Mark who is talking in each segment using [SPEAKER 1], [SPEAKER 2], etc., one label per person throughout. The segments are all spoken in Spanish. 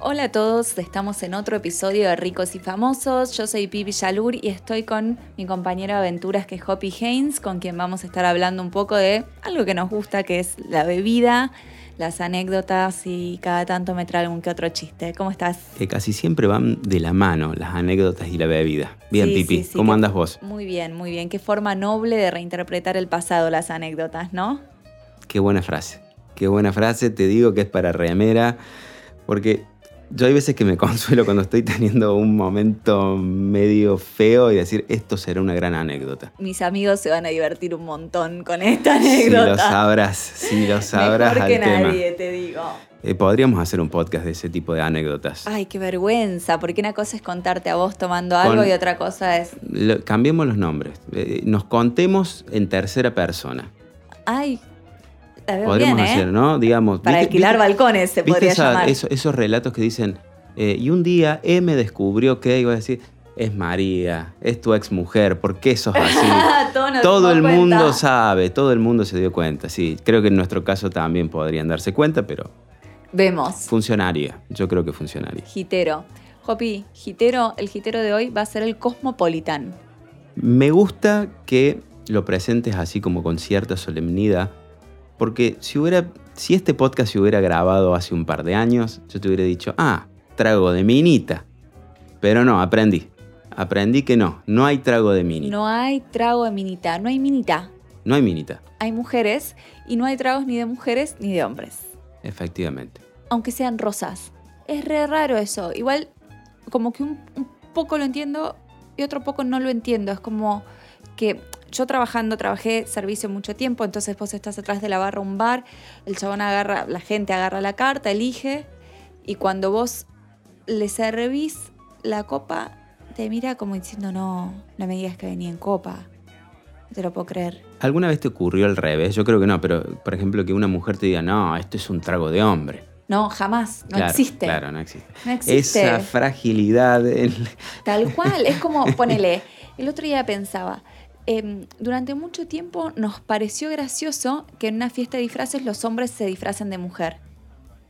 [SPEAKER 1] Hola a todos, estamos en otro episodio de Ricos y Famosos. Yo soy Pipi Yalur y estoy con mi compañero de aventuras que es Hoppy Haynes, con quien vamos a estar hablando un poco de algo que nos gusta, que es la bebida, las anécdotas y cada tanto me trae algún que otro chiste. ¿Cómo estás?
[SPEAKER 2] Que casi siempre van de la mano las anécdotas y la bebida. Bien,
[SPEAKER 1] Sí,
[SPEAKER 2] Pipi,
[SPEAKER 1] sí, sí,
[SPEAKER 2] ¿cómo andas vos?
[SPEAKER 1] Muy bien, muy bien. Qué forma noble de reinterpretar el pasado, las anécdotas, ¿no?
[SPEAKER 2] Qué buena frase. Qué buena frase, te digo que es para remera, porque yo hay veces que me consuelo cuando estoy teniendo un momento medio feo y decir, esto será una gran anécdota.
[SPEAKER 1] Mis amigos se van a divertir un montón con esta
[SPEAKER 2] Si
[SPEAKER 1] anécdota.
[SPEAKER 2] lo sabrás, si lo sabrás
[SPEAKER 1] Mejor
[SPEAKER 2] al
[SPEAKER 1] que
[SPEAKER 2] tema.
[SPEAKER 1] nadie, te digo.
[SPEAKER 2] Eh, podríamos hacer un podcast de ese tipo de anécdotas.
[SPEAKER 1] Ay, qué vergüenza, porque una cosa es contarte a vos tomando algo
[SPEAKER 2] Con-
[SPEAKER 1] y otra cosa es,
[SPEAKER 2] Lo- cambiemos los nombres. Eh, nos contemos en tercera persona.
[SPEAKER 1] ay, veo
[SPEAKER 2] Podríamos
[SPEAKER 1] bien, ¿eh?
[SPEAKER 2] hacer, ¿no? Digamos.
[SPEAKER 1] Para
[SPEAKER 2] ¿viste-
[SPEAKER 1] alquilar
[SPEAKER 2] viste-
[SPEAKER 1] balcones se
[SPEAKER 2] ¿Viste
[SPEAKER 1] podría
[SPEAKER 2] esa-
[SPEAKER 1] llamar.
[SPEAKER 2] eso- esos relatos que dicen, eh, y un día M descubrió que, iba a decir, es María, es tu ex mujer, ¿por qué sos así? Todo el mundo sabe, todo el mundo se dio cuenta, sí. Creo que en nuestro caso también podrían darse cuenta, pero
[SPEAKER 1] Vemos.
[SPEAKER 2] funcionaría, yo creo que funcionaría.
[SPEAKER 1] Gitero. Jopi, Gitero, el Gitero de hoy va a ser el Cosmopolitan.
[SPEAKER 2] Me gusta que lo presentes así como con cierta solemnidad, porque si hubiera, si este podcast se hubiera grabado hace un par de años, yo te hubiera dicho, ah, trago de minita. Pero no, aprendí. Aprendí que no, no hay trago de mini. No,
[SPEAKER 1] No hay trago de minita, no hay minita.
[SPEAKER 2] hay minita,
[SPEAKER 1] Hay mujeres y no hay tragos ni de mujeres ni de hombres.
[SPEAKER 2] efectivamente.
[SPEAKER 1] aunque sean rosas. Es re raro eso. Igual, como que un, un poco lo entiendo y otro poco no lo entiendo. Es como que yo trabajando, trabajé servicio mucho tiempo, entonces vos estás atrás de la barra un bar, el chabón agarra, la gente agarra la carta, elige, y cuando vos le servís la copa, te mira como diciendo, no, no me digas que venía en copa. No te lo puedo creer.
[SPEAKER 2] ¿Alguna vez te ocurrió al revés? Yo creo que no, pero por ejemplo que una mujer te diga, no, esto es un trago de hombre.
[SPEAKER 1] No, jamás, no
[SPEAKER 2] Claro,
[SPEAKER 1] existe.
[SPEAKER 2] Claro, no existe.
[SPEAKER 1] No existe.
[SPEAKER 2] Esa fragilidad. en-
[SPEAKER 1] Tal cual, es como, ponele, el otro día pensaba, em, durante mucho tiempo nos pareció gracioso que en una fiesta de disfraces los hombres se disfracen de mujer,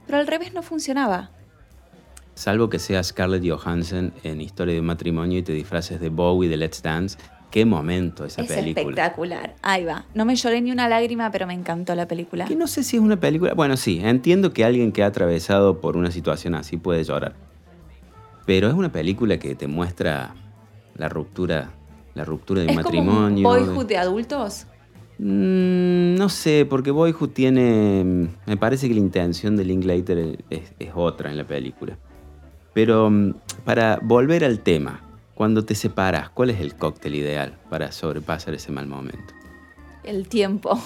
[SPEAKER 1] pero al revés no funcionaba.
[SPEAKER 2] Salvo que seas Scarlett Johansson en Historia de un matrimonio y te disfraces de Bowie de Let's Dance. Qué momento esa
[SPEAKER 1] es
[SPEAKER 2] película.
[SPEAKER 1] espectacular, ahí va. No me lloré ni una lágrima, pero me encantó la película.
[SPEAKER 2] Que no sé si es una película. Bueno, sí, entiendo que alguien que ha atravesado por una situación así puede llorar. Pero es una película que te muestra la ruptura, la ruptura de un
[SPEAKER 1] ¿Es como un
[SPEAKER 2] matrimonio.
[SPEAKER 1] boyhood
[SPEAKER 2] de-
[SPEAKER 1] de adultos?
[SPEAKER 2] Mm, no sé, porque Boyhood tiene. Me parece que la intención de Linklater es, es otra en la película. Pero mm, para volver al tema, cuando te separas, ¿cuál es el cóctel ideal para sobrepasar ese mal momento?
[SPEAKER 1] El tiempo.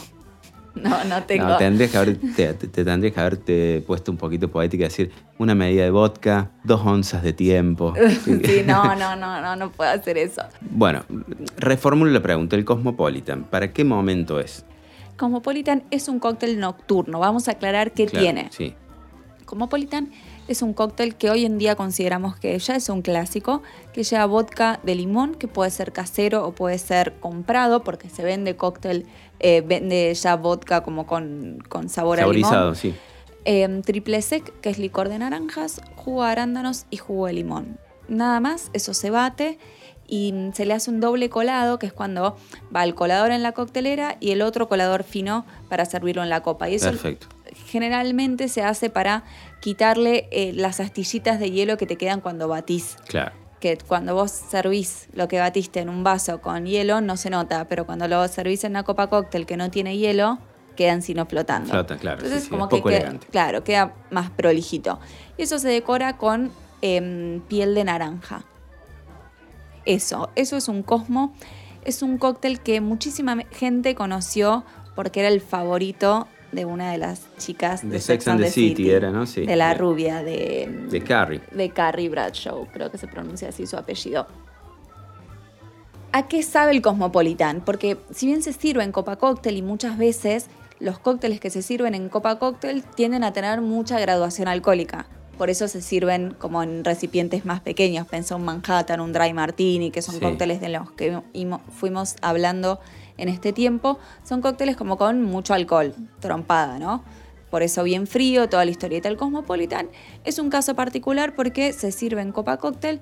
[SPEAKER 1] No, no tengo.
[SPEAKER 2] No, tendrías que haber- te, te- te tendrías que haberte puesto un poquito poética y decir una medida de vodka, dos onzas de tiempo.
[SPEAKER 1] sí, no, no, no, no, no puedo hacer eso.
[SPEAKER 2] Bueno, reformulo la pregunta. El Cosmopolitan, ¿para qué momento es?
[SPEAKER 1] Cosmopolitan es un cóctel nocturno. Vamos a aclarar qué
[SPEAKER 2] Claro,
[SPEAKER 1] tiene.
[SPEAKER 2] Sí.
[SPEAKER 1] Cosmopolitan es un cóctel que hoy en día consideramos que ya es un clásico, que lleva vodka de limón, que puede ser casero o puede ser comprado, porque se vende cóctel, eh, vende ya vodka como con, con sabor a
[SPEAKER 2] Saborizado,
[SPEAKER 1] limón.
[SPEAKER 2] sí.
[SPEAKER 1] Eh, triple sec, que es licor de naranjas, jugo de arándanos y jugo de limón. Nada más, eso se bate y se le hace un doble colado, que es cuando va el colador en la coctelera y el otro colador fino para servirlo en la copa. Y eso
[SPEAKER 2] Perfecto.
[SPEAKER 1] Generalmente se hace para quitarle eh, las astillitas de hielo que te quedan cuando batís.
[SPEAKER 2] Claro.
[SPEAKER 1] Que cuando vos servís lo que batiste en un vaso con hielo no se nota, pero cuando lo servís en una copa cóctel que no tiene hielo, quedan sino flotando.
[SPEAKER 2] Flota, claro.
[SPEAKER 1] Entonces,
[SPEAKER 2] sí,
[SPEAKER 1] como
[SPEAKER 2] es
[SPEAKER 1] que queda- claro, queda más prolijito. Y eso se decora con em, piel de naranja. Eso, eso es un Cosmo. Es un cóctel que muchísima gente conoció porque era el favorito de una de las chicas de,
[SPEAKER 2] De Sex and the City era, ¿no? Sí.
[SPEAKER 1] De la rubia, de,
[SPEAKER 2] De Carrie.
[SPEAKER 1] de Carrie Bradshaw, creo que se pronuncia así su apellido. ¿A qué sabe el Cosmopolitan? Porque si bien se sirve en copa cóctel y muchas veces los cócteles que se sirven en copa cóctel tienden a tener mucha graduación alcohólica. Por eso se sirven como en recipientes más pequeños. Pensó un Manhattan, un Dry Martini, que son
[SPEAKER 2] Sí.
[SPEAKER 1] cócteles de los que imo- fuimos hablando en este tiempo. Son cócteles como con mucho alcohol, trompada, ¿no? por eso bien frío, toda la historieta del Cosmopolitan. Es un caso particular porque se sirve en copa cóctel,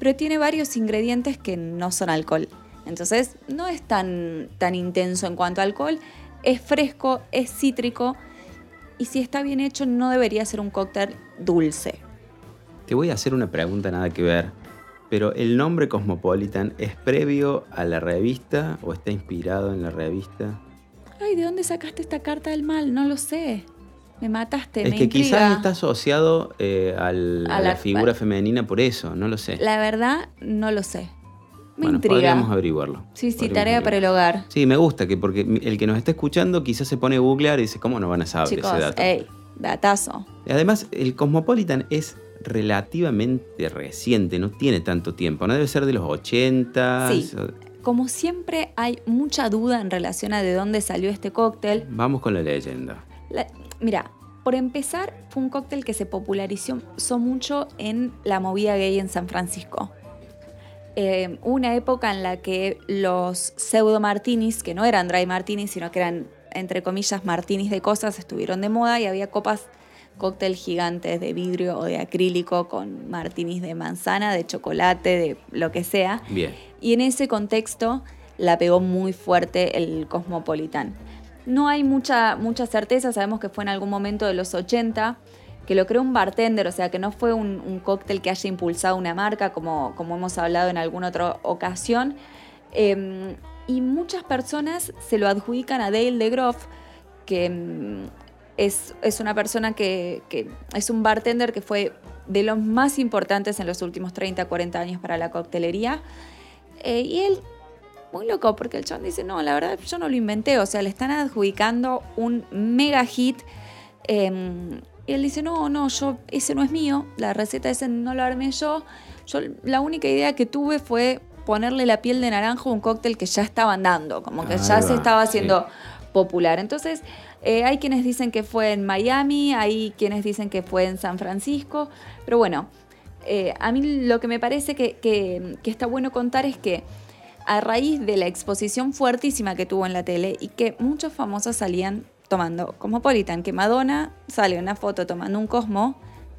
[SPEAKER 1] pero tiene varios ingredientes que no son alcohol. Entonces no es tan, tan intenso en cuanto a alcohol, es fresco, es cítrico y si está bien hecho no debería ser un cóctel dulce.
[SPEAKER 2] Te voy a hacer una pregunta nada que ver, pero ¿el nombre Cosmopolitan es previo a la revista o está inspirado en la revista?
[SPEAKER 1] Ay, ¿de dónde sacaste esta carta del mal? No lo sé. Me mataste.
[SPEAKER 2] Es
[SPEAKER 1] me
[SPEAKER 2] que
[SPEAKER 1] intriga.
[SPEAKER 2] quizás está asociado eh, al-
[SPEAKER 1] A
[SPEAKER 2] a la,
[SPEAKER 1] la-
[SPEAKER 2] figura femenina por eso, no lo sé.
[SPEAKER 1] La verdad, no lo sé. Me
[SPEAKER 2] bueno,
[SPEAKER 1] intriga.
[SPEAKER 2] podríamos averiguarlo.
[SPEAKER 1] Sí, sí,
[SPEAKER 2] Podríamos
[SPEAKER 1] tarea para el hogar.
[SPEAKER 2] Sí, me gusta que porque el que nos está escuchando quizás se pone a googlear y dice, ¿cómo no van a saber
[SPEAKER 1] Chicos,
[SPEAKER 2] ese dato?
[SPEAKER 1] ey, datazo.
[SPEAKER 2] Además, el Cosmopolitan es relativamente reciente, no tiene tanto tiempo, no debe ser de los 80.
[SPEAKER 1] Sí. Como siempre, hay mucha duda en relación a de dónde salió este cóctel.
[SPEAKER 2] Vamos con la leyenda.
[SPEAKER 1] La- mira, por empezar, fue un cóctel que se popularizó so mucho en la movida gay en San Francisco. Eh, una época en la que los pseudo martinis, que no eran dry martinis, sino que eran, entre comillas, martinis de cosas, estuvieron de moda y había copas cóctel gigantes de vidrio o de acrílico con martinis de manzana, de chocolate, de lo que sea.
[SPEAKER 2] Bien.
[SPEAKER 1] Y en ese contexto la pegó muy fuerte el Cosmopolitan. No hay mucha, mucha certeza, sabemos que fue en algún momento de los 80, que lo creó un bartender, o sea que no fue un, un cóctel que haya impulsado una marca, como, como hemos hablado en alguna otra ocasión. Eh, y muchas personas se lo adjudican a Dale DeGroff, que mm, es, es una persona que, que es un bartender que fue de los más importantes en los últimos 30, 40 años para la coctelería. Eh, y él, muy loco, porque el chabón dice, no, la verdad yo no lo inventé, o sea, le están adjudicando un mega hit. eh, y él dice, no, no, yo, ese no es mío, la receta ese no lo armé yo. Yo la única idea que tuve fue ponerle la piel de naranjo a un cóctel que ya estaban dando, como que
[SPEAKER 2] Ahí
[SPEAKER 1] ya se estaba
[SPEAKER 2] sí.
[SPEAKER 1] Popular. Entonces, eh, hay quienes dicen que fue en Miami, hay quienes dicen que fue en San Francisco, pero bueno, eh, a mí lo que me parece que, que- está bueno contar es que a raíz de la exposición fuertísima que tuvo en la tele y que muchos famosos salían tomando Cosmopolitan, que Madonna sale una foto tomando un Cosmo,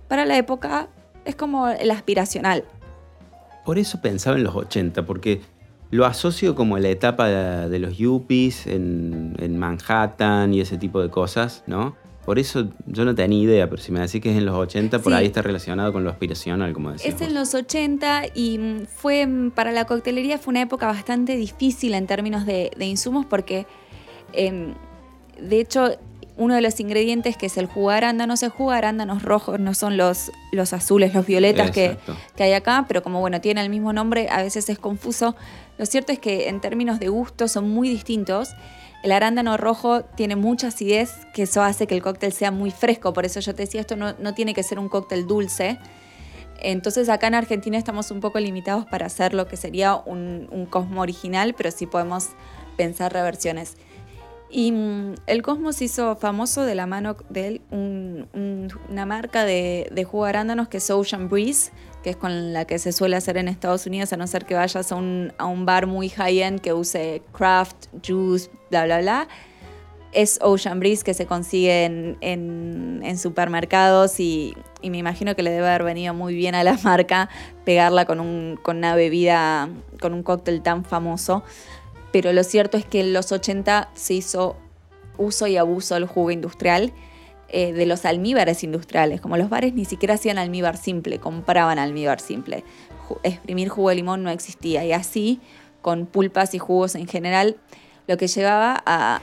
[SPEAKER 1] para la época es como el aspiracional.
[SPEAKER 2] Por eso pensaba en los 80, porque lo asocio como la etapa de, los yuppies en, en Manhattan y ese tipo de cosas, ¿no? Por eso yo no tenía idea, pero si me decís que es en los 80, por
[SPEAKER 1] Sí.
[SPEAKER 2] ahí está relacionado con lo aspiracional, como decías.
[SPEAKER 1] Es en los 80 y mm, fue mm, para la coctelería fue una época bastante difícil en términos de, de insumos porque em, de hecho uno de los ingredientes que es el jugo de arándanos, el jugo de arándanos rojos no son los, los azules, los violetas que, que hay acá, pero como bueno, tiene el mismo nombre, a veces es confuso. Lo cierto es que en términos de gusto son muy distintos. El arándano rojo tiene mucha acidez, que eso hace que el cóctel sea muy fresco. Por eso yo te decía, esto no, no tiene que ser un cóctel dulce. Entonces acá en Argentina estamos un poco limitados para hacer lo que sería un, un Cosmo original, pero sí podemos pensar reversiones. Y mm, el Cosmo se hizo famoso de la mano de él, un- un- una marca de, de jugo arándanos que es Ocean Breeze, que es con la que se suele hacer en Estados Unidos, a no ser que vayas a un, bar muy high-end que use craft, juice, bla, bla, bla. Es Ocean Breeze que se consigue en, supermercados y, y me imagino que le debe haber venido muy bien a la marca pegarla con, un, con una bebida, con un cóctel tan famoso. Pero lo cierto es que en los 80 se hizo uso y abuso del jugo industrial, eh, de los almíbares industriales. Como los bares ni siquiera hacían almíbar simple, compraban almíbar simple. Exprimir jugo de limón no existía. Y así, con pulpas y jugos en general, lo que llevaba a,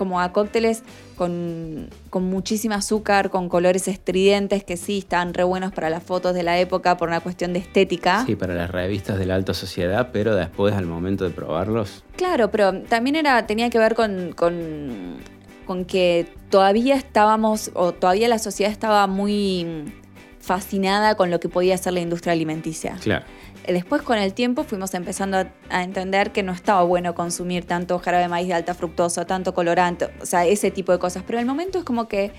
[SPEAKER 1] como a cócteles con, con muchísima azúcar, con colores estridentes que sí estaban re buenos para las fotos de la época por una cuestión de estética.
[SPEAKER 2] Sí, para las revistas de la alta sociedad, pero después al momento de probarlos,
[SPEAKER 1] Claro, pero también era, tenía que ver con, con, con que todavía estábamos, o todavía la sociedad estaba muy fascinada con lo que podía hacer la industria alimenticia.
[SPEAKER 2] claro.
[SPEAKER 1] Eh, Después con el tiempo fuimos empezando a, a entender que no estaba bueno consumir tanto jarabe de maíz de alta fructosa, tanto colorante, o sea, ese tipo de cosas. Pero en el momento es como que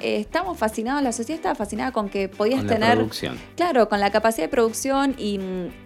[SPEAKER 1] eh, estamos fascinados, la sociedad estaba fascinada con que podías
[SPEAKER 2] Con la
[SPEAKER 1] tener...
[SPEAKER 2] producción.
[SPEAKER 1] Claro, con la capacidad de producción y,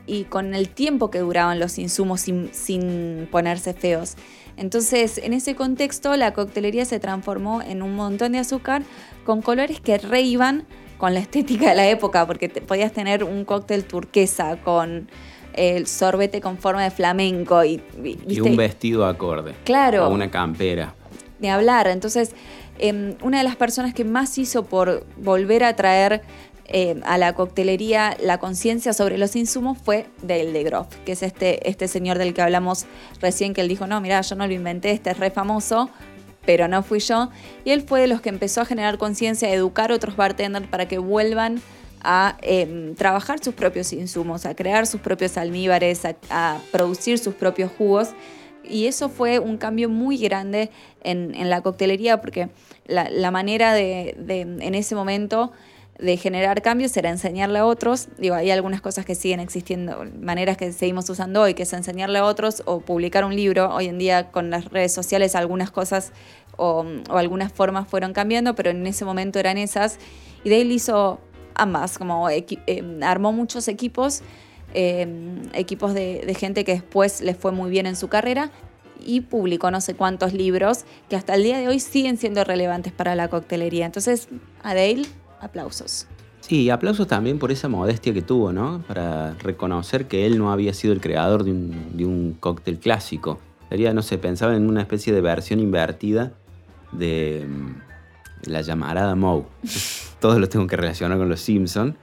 [SPEAKER 1] y con el tiempo que duraban los insumos sin, sin ponerse feos. Entonces, en ese contexto, la coctelería se transformó en un montón de azúcar con colores que re iban con la estética de la época, porque te- podías tener un cóctel turquesa con el sorbete con forma de flamenco y, y-
[SPEAKER 2] un vestido acorde.
[SPEAKER 1] Claro.
[SPEAKER 2] O una campera.
[SPEAKER 1] de hablar. Entonces, eh, una de las personas que más hizo por volver a traer eh, a la coctelería la conciencia sobre los insumos fue Dale de Groff, que es este, este señor del que hablamos recién, que él dijo, no, mira, yo no lo inventé, este es re famoso, pero no fui yo. Y él fue de los que empezó a generar conciencia, a educar a otros bartenders para que vuelvan a eh, trabajar sus propios insumos, a crear sus propios almíbares, a, producir sus propios jugos. Y eso fue un cambio muy grande en, la coctelería porque la, manera de, en ese momento de generar cambios era enseñarle a otros. Digo, hay algunas cosas que siguen existiendo, maneras que seguimos usando hoy, que es enseñarle a otros o publicar un libro. Hoy en día con las redes sociales algunas cosas o, algunas formas fueron cambiando, pero en ese momento eran esas. Y Dale hizo ambas, como eh, armó muchos equipos, eh, equipos de, de gente que después les fue muy bien en su carrera y publicó no sé cuántos libros que hasta el día de hoy siguen siendo relevantes para la coctelería. Entonces, a Dale, aplausos.
[SPEAKER 2] Sí, aplausos también por esa modestia que tuvo, ¿no? Para reconocer que él no había sido el creador de un, de un cóctel clásico. Sería, no sé, pensaba en una especie de versión invertida de mm, la llamarada Moe. Todos lo tengo que relacionar con los Simpsons.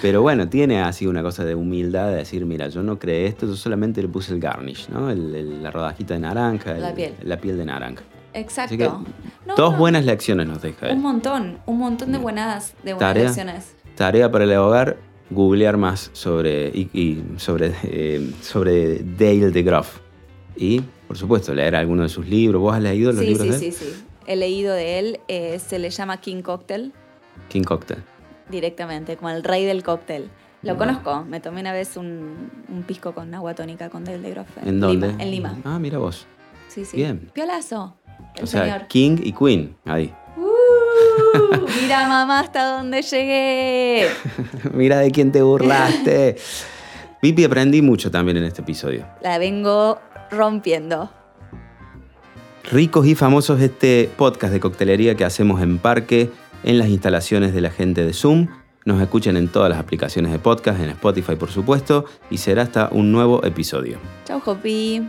[SPEAKER 2] Pero bueno, tiene así una cosa de humildad de decir, mira, yo no creé esto, yo solamente le puse el garnish, ¿no? El- el- la rodajita de naranja,
[SPEAKER 1] La
[SPEAKER 2] el-
[SPEAKER 1] piel.
[SPEAKER 2] la piel de naranja.
[SPEAKER 1] Exacto.
[SPEAKER 2] Así que
[SPEAKER 1] No,
[SPEAKER 2] dos
[SPEAKER 1] no,
[SPEAKER 2] buenas lecciones nos deja él.
[SPEAKER 1] Un montón, un montón de buenas, de buenas
[SPEAKER 2] Tarea.
[SPEAKER 1] lecciones.
[SPEAKER 2] Tarea para el hogar, googlear más sobre, y, y sobre, eh, sobre Dale de Groff. Y, por supuesto, leer alguno de sus libros. ¿Vos has leído los
[SPEAKER 1] Sí,
[SPEAKER 2] libros
[SPEAKER 1] sí,
[SPEAKER 2] de
[SPEAKER 1] sí,
[SPEAKER 2] él?
[SPEAKER 1] sí. He leído de él, eh, se le llama King Cocktail
[SPEAKER 2] King Cocktail.
[SPEAKER 1] directamente, como el rey del cóctel. Lo conozco, me tomé una vez un, un pisco con agua tónica con Dale de Groff.
[SPEAKER 2] ¿En dónde?
[SPEAKER 1] Lima, en Lima.
[SPEAKER 2] Ah, mira vos.
[SPEAKER 1] Sí, sí.
[SPEAKER 2] Bien.
[SPEAKER 1] Piolazo. El
[SPEAKER 2] o sea,
[SPEAKER 1] señor.
[SPEAKER 2] King y Queen, ahí.
[SPEAKER 1] Uh, mira mamá hasta dónde llegué.
[SPEAKER 2] mira de quién te burlaste. Pipi, aprendí mucho también en este episodio.
[SPEAKER 1] La vengo rompiendo.
[SPEAKER 2] Ricos y famosos este podcast de coctelería que hacemos en Parque, en las instalaciones de la gente de Zoom. Nos escuchan en todas las aplicaciones de podcast, en Spotify por supuesto, y será hasta un nuevo episodio.
[SPEAKER 1] Chau, Jopi.